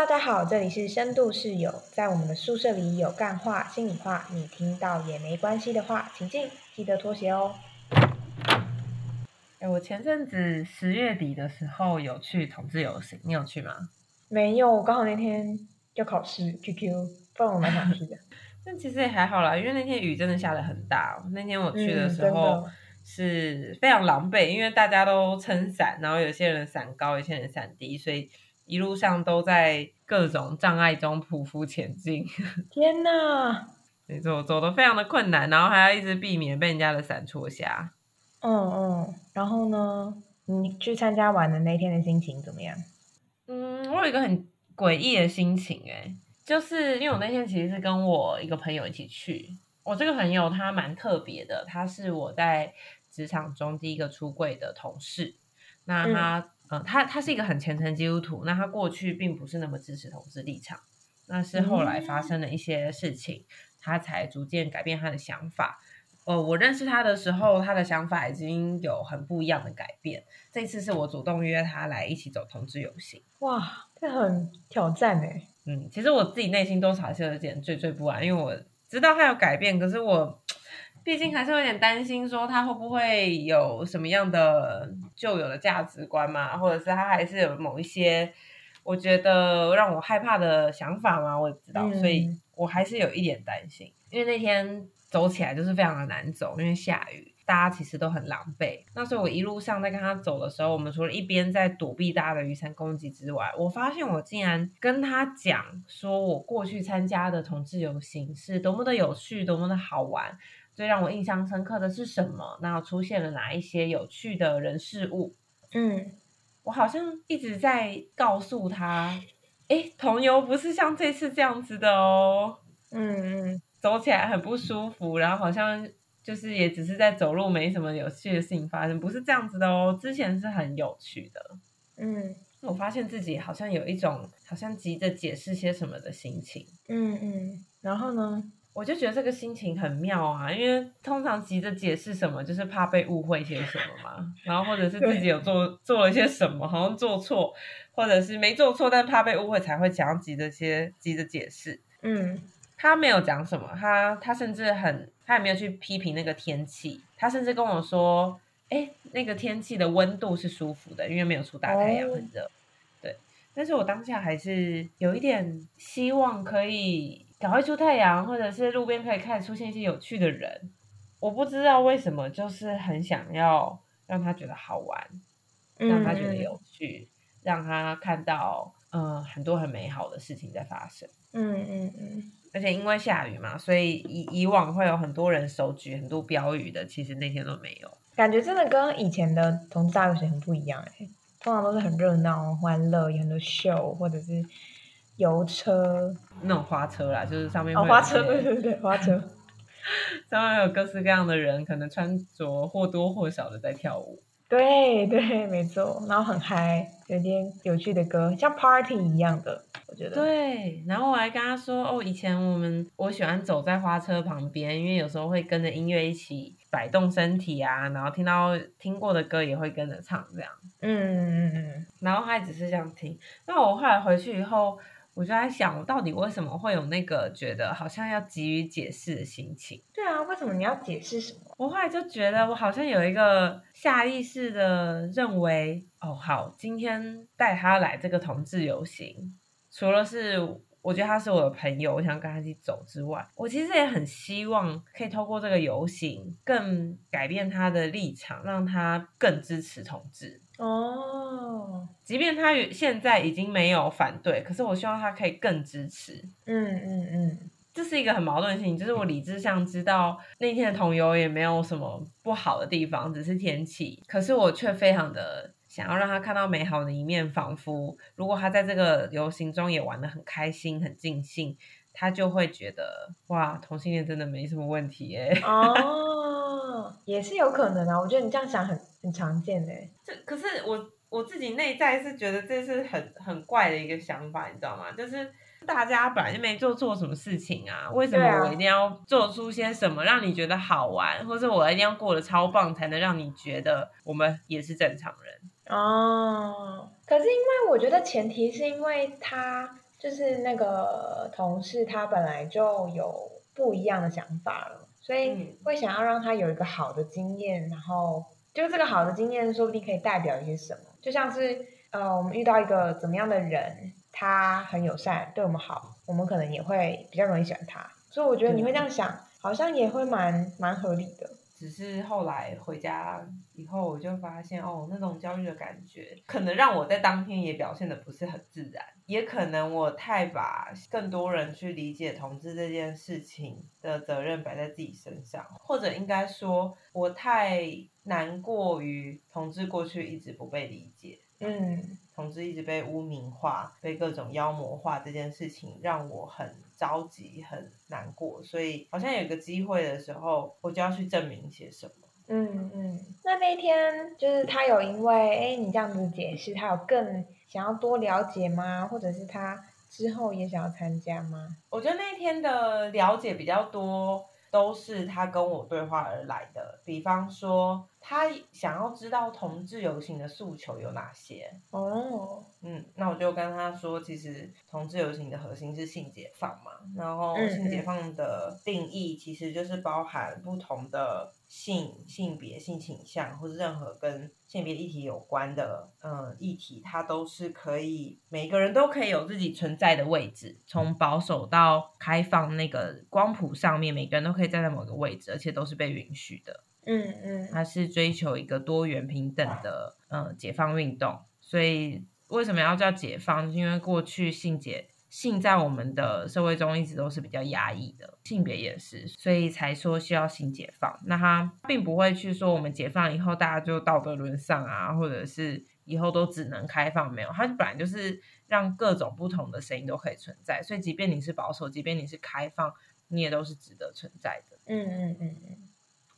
大家好，这里是深度室友，在我们的宿舍里有干话、心里话，你听到也没关系的话，请进，记得脱鞋哦。哎，我前阵子十月底的时候有去同志游行，你有去吗？没有，我刚好那天要考试，QQ，不然我蛮想去的。但其实也还好啦，因为那天雨真的下的很大。那天我去的时候是非常狼狈，因为大家都撑伞，然后有些人伞高，有些人伞低，所以一路上都在各种障碍中匍匐前进。天哪！没错，走的非常的困难，然后还要一直避免被人家的伞戳瞎。嗯嗯，然后呢？你去参加完的那天的心情怎么样？嗯，我有一个很诡异的心情、欸，就是因为我那天其实是跟我一个朋友一起去，我这个朋友他蛮特别的，他是我在职场中第一个出柜的同事。那他，呃，他他是一个很虔诚基督徒，那他过去并不是那么支持同志立场，那是后来发生了一些事情，他才逐渐改变他的想法。呃，我认识他的时候，他的想法已经有很不一样的改变。这次是我主动约他来一起走同志游行。哇，这很挑战哎。嗯，其实我自己内心多少还是有点惴惴不安，因为我知道他有改变，可是我 毕竟还是有点担心，说他会不会有什么样的旧有的价值观嘛，或者是他还是有某一些我觉得让我害怕的想法嘛，我也不知道，嗯所以我还是有一点担心，因为那天走起来就是非常的难走，因为下雨。大家其实都很狼狈，那所以我一路上在跟他走的时候，我们除了一边在躲避大家的雨伞攻击之外，我发现我竟然跟他讲说，我过去参加的同志游行是多么的有趣，多么的好玩。最让我印象深刻的是什么？那出现了哪一些有趣的人事物？嗯，我好像一直在告诉他，诶，同游不是像这次这样子的哦，嗯嗯走起来很不舒服，然后好像就是也只是在走路，没什么有趣的事情发生，不是这样子的哦。之前是很有趣的，嗯我发现自己好像有一种好像急着解释些什么的心情。嗯嗯，然后呢？我就觉得这个心情很妙啊，因为通常急着解释什么，就是怕被误会些什么嘛，然后或者是自己有做做了些什么，好像做错，或者是没做错，但怕被误会才会想要急着些急着解释。嗯他没有讲什么，他他甚至很，他也没有去批评那个天气，他甚至跟我说，哎，那个天气的温度是舒服的，因为没有出大太阳，哦很热。对，但是我当下还是有一点希望可以赶快出太阳，或者是路边可以开始出现一些有趣的人。我不知道为什么，就是很想要让他觉得好玩，让他觉得有趣，让他看到嗯、呃很多很美好的事情在发生。嗯嗯嗯而且因为下雨嘛，所以以以往会有很多人手举很多标语的，其实那天都没有。感觉真的跟以前的同志大游行很不一样哎，通常都是很热闹、欢乐，有很多秀或者是游车那种花车啦，就是上面哦，有花车，对对对，花车。上面有各式各样的人，可能穿着或多或少的在跳舞。对对，没错，然后很嗨，有点有趣的歌，像 party 一样的，我觉得。对，然后我还跟他说，哦，以前我们我喜欢走在花车旁边，因为有时候会跟着音乐一起摆动身体啊，然后听到听过的歌也会跟着唱这样。嗯嗯嗯然后他也只是这样听。那我后来回去以后，我就在想，我到底为什么会有那个觉得好像要急于解释的心情？对啊，为什么你要解释什么？我后来就觉得，我好像有一个下意识的认为，哦，好，今天带他来这个同志游行，除了是我觉得他是我的朋友，我想跟他一起走之外，我其实也很希望可以透过这个游行，更改变他的立场，让他更支持同志。哦，即便他现在已经没有反对，可是我希望他可以更支持。嗯嗯嗯，这是一个很矛盾的事情，就是我理智上知道那天的同游也没有什么不好的地方，只是天气，可是我却非常的想要让他看到美好的一面，仿佛如果他在这个游行中也玩的很开心、很尽兴，他就会觉得哇，同性恋真的没什么问题耶。哦，也是有可能啊，我觉得你这样想很很常见的。这可是我我自己内在是觉得这是很很怪的一个想法，你知道吗？就是大家本来就没做错什么事情啊，为什么我一定要做出些什么让你觉得好玩，或者我一定要过得超棒，才能让你觉得我们也是正常人？哦，可是因为我觉得前提是因为他就是那个同事他本来就有不一样的想法了，所以嗯会想要让他有一个好的经验，然后就这个好的经验说不定可以代表一些什么，就像是呃我们遇到一个怎么样的人，他很友善，对我们好，我们可能也会比较容易喜欢他，所以我觉得你会这样想，好像也会蛮蛮合理的。只是后来回家以后，我就发现哦，那种焦虑的感觉，可能让我在当天也表现的不是很自然，也可能我太把更多人去理解同志这件事情的责任摆在自己身上，或者应该说，我太难过于同志过去一直不被理解，嗯同志一直被污名化、被各种妖魔化这件事情，让我很着急、很难过。所以好像有个机会的时候，我就要去证明些什么。嗯嗯，那那一天就是他有因为哎你这样子解释，他有更想要多了解吗？或者是他之后也想要参加吗？我觉得那天的了解比较多，都是他跟我对话而来的。比方说，他想要知道同志游行的诉求有哪些。哦，嗯，那我就跟他说，其实同志游行的核心是性解放嘛，然后嗯性解放的定义其实就是包含不同的性、性别、性倾向，或者任何跟性别议题有关的嗯议题，它都是可以每个人都可以有自己存在的位置，从保守到开放那个光谱上面，每个人都可以站在某个位置，而且都是被允许的。嗯嗯它是追求一个多元平等的呃解放运动，所以为什么要叫解放？因为过去性解性在我们的社会中一直都是比较压抑的，性别也是，所以才说需要性解放。那他并不会去说我们解放以后大家就道德沦丧啊，或者是以后都只能开放，没有，它本来就是让各种不同的声音都可以存在，所以即便你是保守，即便你是开放，你也都是值得存在的。嗯嗯嗯嗯，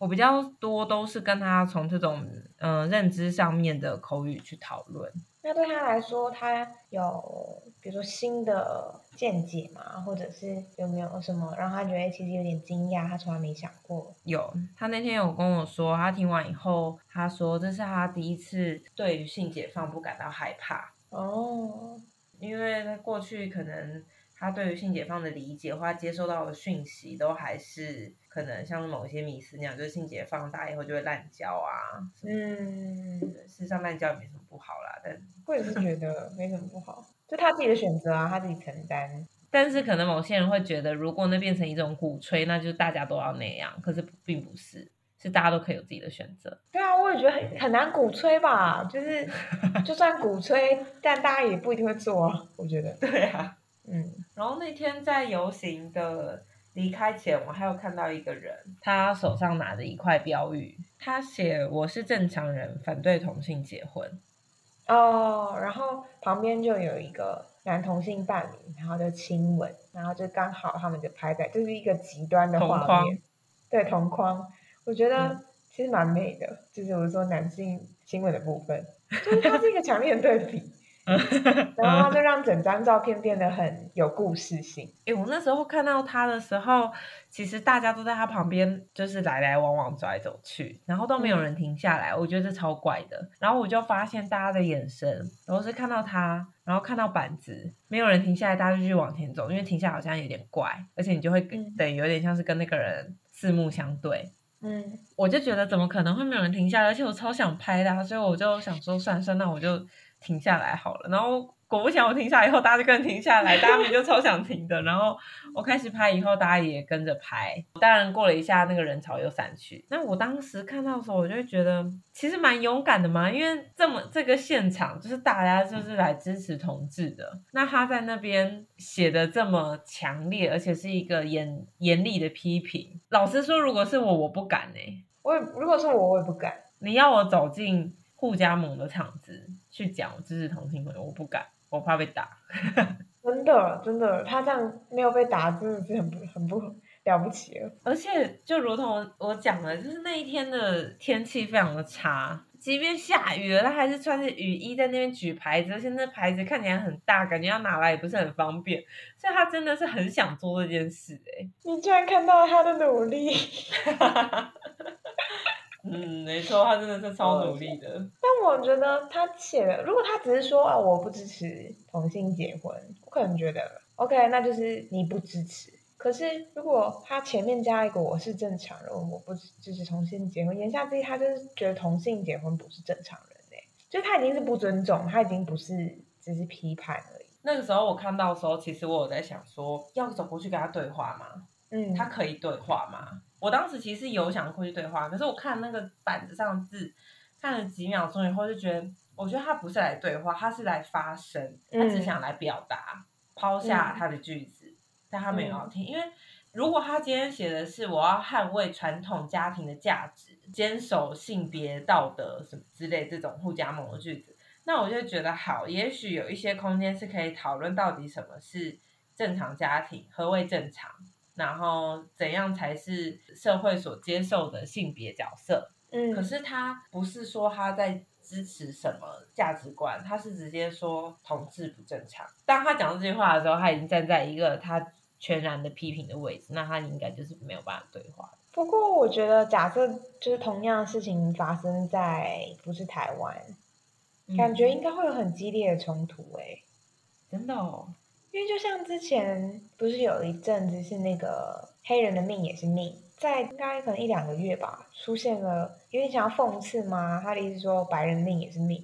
我比较多都是跟他从这种嗯、呃认知上面的口语去讨论。那对他来说，他有比如说新的见解吗？或者是有没有什么让他觉得其实有点惊讶，他从来没想过？有，他那天有跟我说，他听完以后，他说这是他第一次对于性解放不感到害怕，哦，因为他过去可能他对于性解放的理解或他接收到的讯息，都还是可能像某些迷思那样，就是性解放大以后就会滥交啊。嗯，事实上滥交也没什么不好啦，但我也是觉得没什么不好，就他自己的选择啊，他自己承担。但是可能某些人会觉得，如果那变成一种鼓吹，那就是大家都要那样。可是并不是，是大家都可以有自己的选择。对啊，我也觉得很很难鼓吹吧，就是 就算鼓吹，但大家也不一定会做啊。我觉得，对啊。嗯然后那天在游行的离开前，我还有看到一个人，他手上拿着一块标语，他写“我是正常人，反对同性结婚。哦，然后旁边就有一个男同性伴侣，然后就亲吻，然后就刚好他们就拍在，就是一个极端的画面，对同框，我觉得嗯其实蛮美的，就是我说男性亲吻的部分，就是它是一个强烈的对比，”。然后他就让整张照片变得很有故事性。诶，我那时候看到他的时候，其实大家都在他旁边，就是来来往往走来走去，然后都没有人停下来，我觉得这超怪的。然后我就发现大家的眼神都是看到他，然后看到板子，没有人停下来，大家就继续往前走，因为停下来好像有点怪，而且你就会等于有点像是跟那个人四目相对。嗯我就觉得怎么可能会没有人停下来，而且我超想拍的、所以我就想说算算，那我就停下来好了。然后果不其然，我停下来以后，大家就跟着停下来，大家们就超想停的。然后我开始拍以后，大家也跟着拍。当然过了一下，那个人潮又散去。那我当时看到的时候，我就会觉得其实蛮勇敢的嘛，因为这么这个现场就是大家就是来支持同志的。那他在那边写的这么强烈，而且是一个严严厉的批评。老实说，如果是我，我不敢呢、我也如果是我，我也不敢。你要我走进互加盟的场子去讲支持同性朋友，我不敢，我怕被打。真的，真的，他这样没有被打，真的是很不很不了不起了。而且就如同我我讲的，就是那一天的天气非常的差，即便下雨了，他还是穿着雨衣在那边举牌子，而且那牌子看起来很大，感觉要拿来也不是很方便，所以他真的是很想做这件事、欸，你居然看到他的努力，嗯，没错，他真的是超努力的。但我觉得他写的，如果他只是说啊我不支持同性结婚，我可能觉得 OK，那就是你不支持。可是如果他前面加一个我是正常人，我不支持同性结婚，言下之意他就是觉得同性结婚不是正常人嘞，就他已经是不尊重，他已经不是只是批判而已。那个时候我看到的时候，其实我有在想说，要走过去跟他对话吗？嗯，他可以对话吗？我当时其实有想过去对话，可是我看那个板子上的字，看了几秒钟以后，就觉得，我觉得他不是来对话，他是来发声，他只想来表达，抛下他的句子，但他没有要听，因为如果他今天写的是我要捍卫传统家庭的价值，坚守性别道德什么之类这种互加盟的句子，那我就觉得好，也许有一些空间是可以讨论到底什么是正常家庭，何谓正常。然后怎样才是社会所接受的性别角色？嗯，可是他不是说他在支持什么价值观，他是直接说同志不正常。当他讲这句话的时候，他已经站在一个他全然的批评的位置，那他应该就是没有办法对话。不过我觉得，假设就是同样的事情发生在不是台湾，感觉应该会有很激烈的冲突诶。真的哦。因为就像之前不是有一阵子是那个黑人的命也是命，在应该可能一两个月吧，出现了有点想要讽刺吗？他的意思说白人命也是命，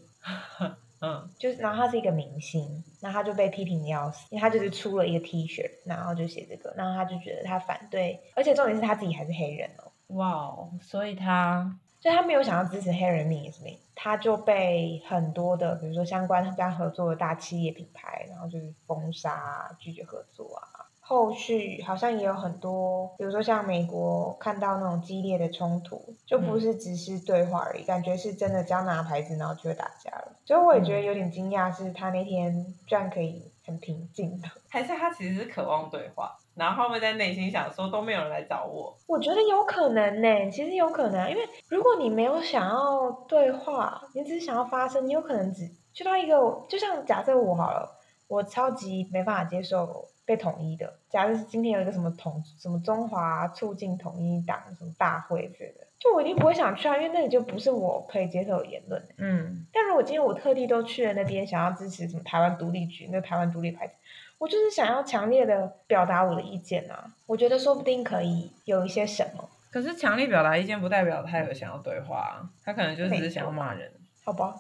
嗯，就是然后他是一个明星，那他就被批评的要死，因为他就是出了一个 T 恤，然后就写这个，然后他就觉得他反对，而且重点是他自己还是黑人哦，哇哦，所以他。就他没有想要支持黑人命也是命，他就被很多的，比如说相关跟他合作的大企业品牌，然后就是封杀、拒绝合作啊。后续好像也有很多，比如说像美国看到那种激烈的冲突，就不是只是对话而已，感觉是真的只要拿牌子，然后就会打架了。所以我也觉得有点惊讶，是他那天居然可以很平静的，还是他其实是渴望对话。然后会在内心想说都没有人来找我？我觉得有可能呢，其实有可能，因为如果你没有想要对话，你只是想要发声，你有可能只去到一个，就像假设我好了，我超级没办法接受被统一的。假设今天有一个什么统什么中华促进统一党什么大会之类的，就我一定不会想去啊，因为那里就不是我可以接受的言论。嗯，但如果今天我特地都去了那边，想要支持什么台湾独立局，那台湾独立牌子。我就是想要强烈的表达我的意见啊！我觉得说不定可以有一些什么。可是强烈表达意见不代表他有想要对话，他可能就只是想要骂人。好吧，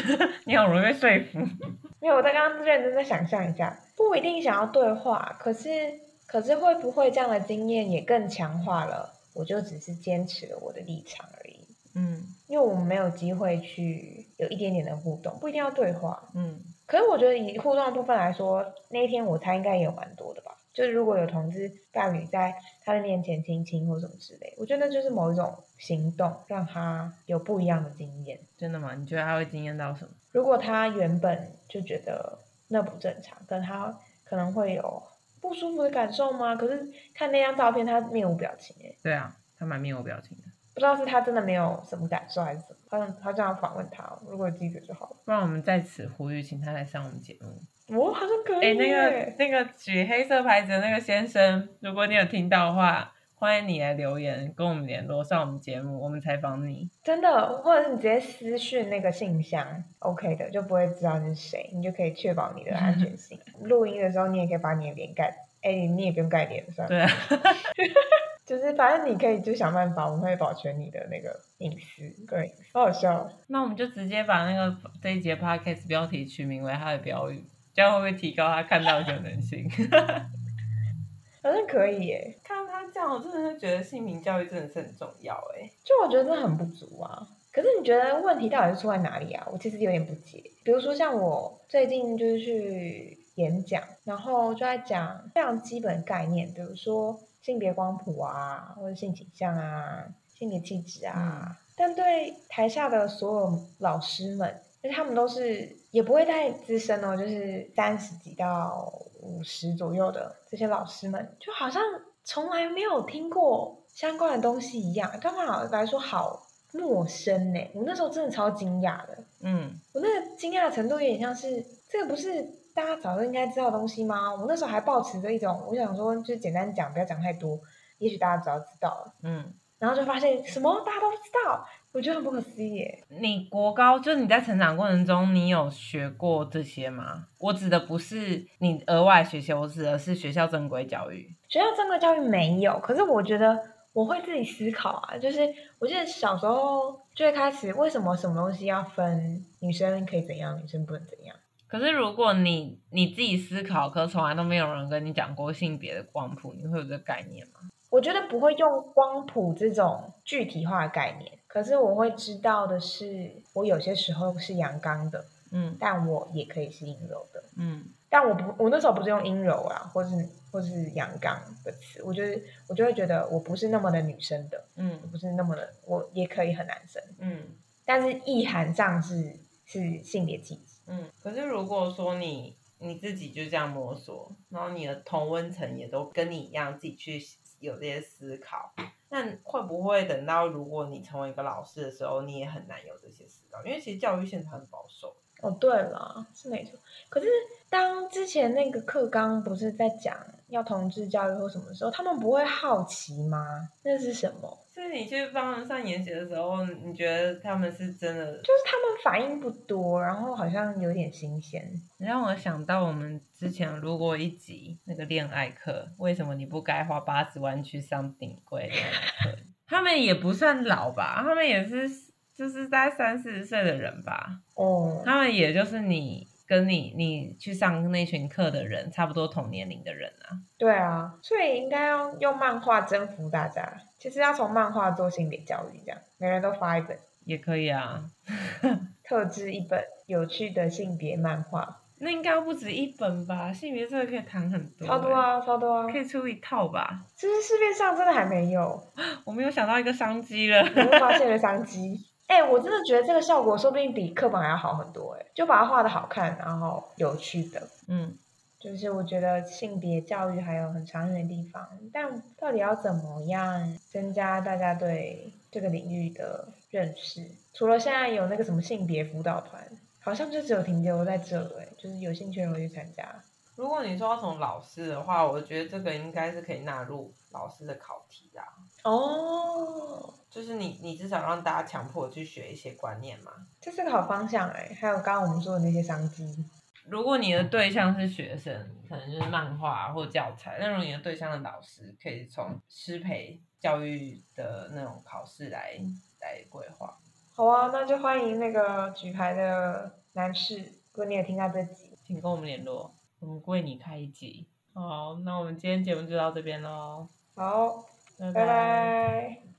你好容易被说服。没有，我在刚刚认真的想象一下，不一定想要对话，可是可是会不会这样的经验也更强化了？我就只是坚持了我的立场而已。嗯，因为我们没有机会去有一点点的互动，不一定要对话。嗯。可是我觉得以互动的部分来说，那一天我猜应该也有蛮多的吧。就是如果有同志伴侣在他的面前亲亲或什么之类，我觉得就是某一种行动让他有不一样的经验。真的吗？你觉得他会惊艳到什么？如果他原本就觉得那不正常，跟他可能会有不舒服的感受吗？可是看那张照片，他面无表情哎。对啊，他蛮面无表情的。不知道是他真的没有什么感受，还是怎么？他他这样访问他，如果有记者就好了。不然我们在此呼吁，请他来上我们节目。我，好像可以。哎，那个那个举黑色牌子的那个先生，如果你有听到的话，欢迎你来留言跟我们联络，上我们节目，我们采访你。真的，或者是你直接私讯那个信箱，OK 的，就不会知道你是谁，你就可以确保你的安全性。录音的时候，你也可以把你的脸盖，哎，你也不用盖脸，算了。对啊。就是反正你可以就想办法，我们会保全你的那个隐私，对，好好笑。那我们就直接把那个这一节 podcast 标题取名为他的标语，这样会不会提高他看到的可能性？好像可以耶。看到他这样，我真的是觉得性名教育真的是很重要哎。就我觉得真的很不足啊。可是你觉得问题到底是出在哪里啊？我其实有点不解。比如说像我最近就是去演讲，然后就在讲非常基本概念，比如说。性别光谱啊，或者性倾向啊，性别气质啊，但对台下的所有老师们，因为他们都是也不会太资深哦，就是三十几到五十左右的这些老师们，就好像从来没有听过相关的东西一样，对他们来说好陌生呢。我那时候真的超惊讶的，嗯，我那个惊讶的程度有点像是这个不是。大家早就应该知道东西吗？我那时候还抱持着一种，我想说就简单讲，不要讲太多，也许大家早就知道了。嗯，然后就发现什么大家都不知道，我觉得很不可思议耶。你国高就你在成长过程中，你有学过这些吗？我指的不是你额外学习，我指的是学校正规教育。学校正规教育没有，可是我觉得我会自己思考啊。就是我记得小时候最开始，为什么什么东西要分女生可以怎样，女生不能怎样？可是如果你你自己思考，可从来都没有人跟你讲过性别的光谱，你会有这个概念吗？我觉得不会用光谱这种具体化的概念，可是我会知道的是，我有些时候是阳刚的，嗯但我也可以是阴柔的。嗯但我不，我那时候不是用阴柔啊，或是或是阳刚的词，我就是我就会觉得我不是那么的女生的，我嗯不是那么的，我也可以很男生，嗯但是意涵上是是性别气质。嗯。可是如果说你你自己就这样摸索，然后你的同温层也都跟你一样，自己去有这些思考，那会不会等到如果你成为一个老师的时候，你也很难有这些思考？因为其实教育现场很保守。哦，对了，是没错。可是当之前那个课纲不是在讲要同志教育或什么的时候，他们不会好奇吗？那是什么？所以你去帮他们上研习的时候，你觉得他们是真的？就是他们反应不多，然后好像有点新鲜。你让我想到我们之前录过一集那个恋爱课，为什么你不该花八十万去上顶贵恋爱课？他们也不算老吧，他们也是就是在三四十岁的人吧，哦，他们也就是你跟你你去上那群课的人差不多同年龄的人啊。对啊，所以应该要用漫画征服大家。其实要从漫画做性别教育，这样每人都发一本，也可以啊，特制一本有趣的性别漫画，那应该不止一本吧？性别这个可以谈很多、超多啊，超多啊欸，可！以出一套吧？其实市面上真的还没有，我没有想到一个商机了。我们发现了商机。哎、我真的觉得这个效果说不定比课本还要好很多哎、就把它画的好看，然后有趣的，嗯，就是我觉得性别教育还有很长远的地方，但到底要怎么样增加大家对这个领域的认识？除了现在有那个什么性别辅导团，好像就只有停留在这哎、就是有兴趣的人会去参加。如果你说要从老师的话，我觉得这个应该是可以纳入老师的考题啦。哦，就是你，你至少让大家强迫去学一些观念嘛。这是个好方向哎、还有刚刚我们说的那些商机。如果你的对象是学生，可能就是漫画或教材；那如果你的对象的老师，可以从师培教育的那种考试来来规划。好啊，那就欢迎那个举牌的男士，如果你也听到这集，请跟我们联络，我们为你开一集。好，那我们今天节目就到这边喽，好，拜拜拜。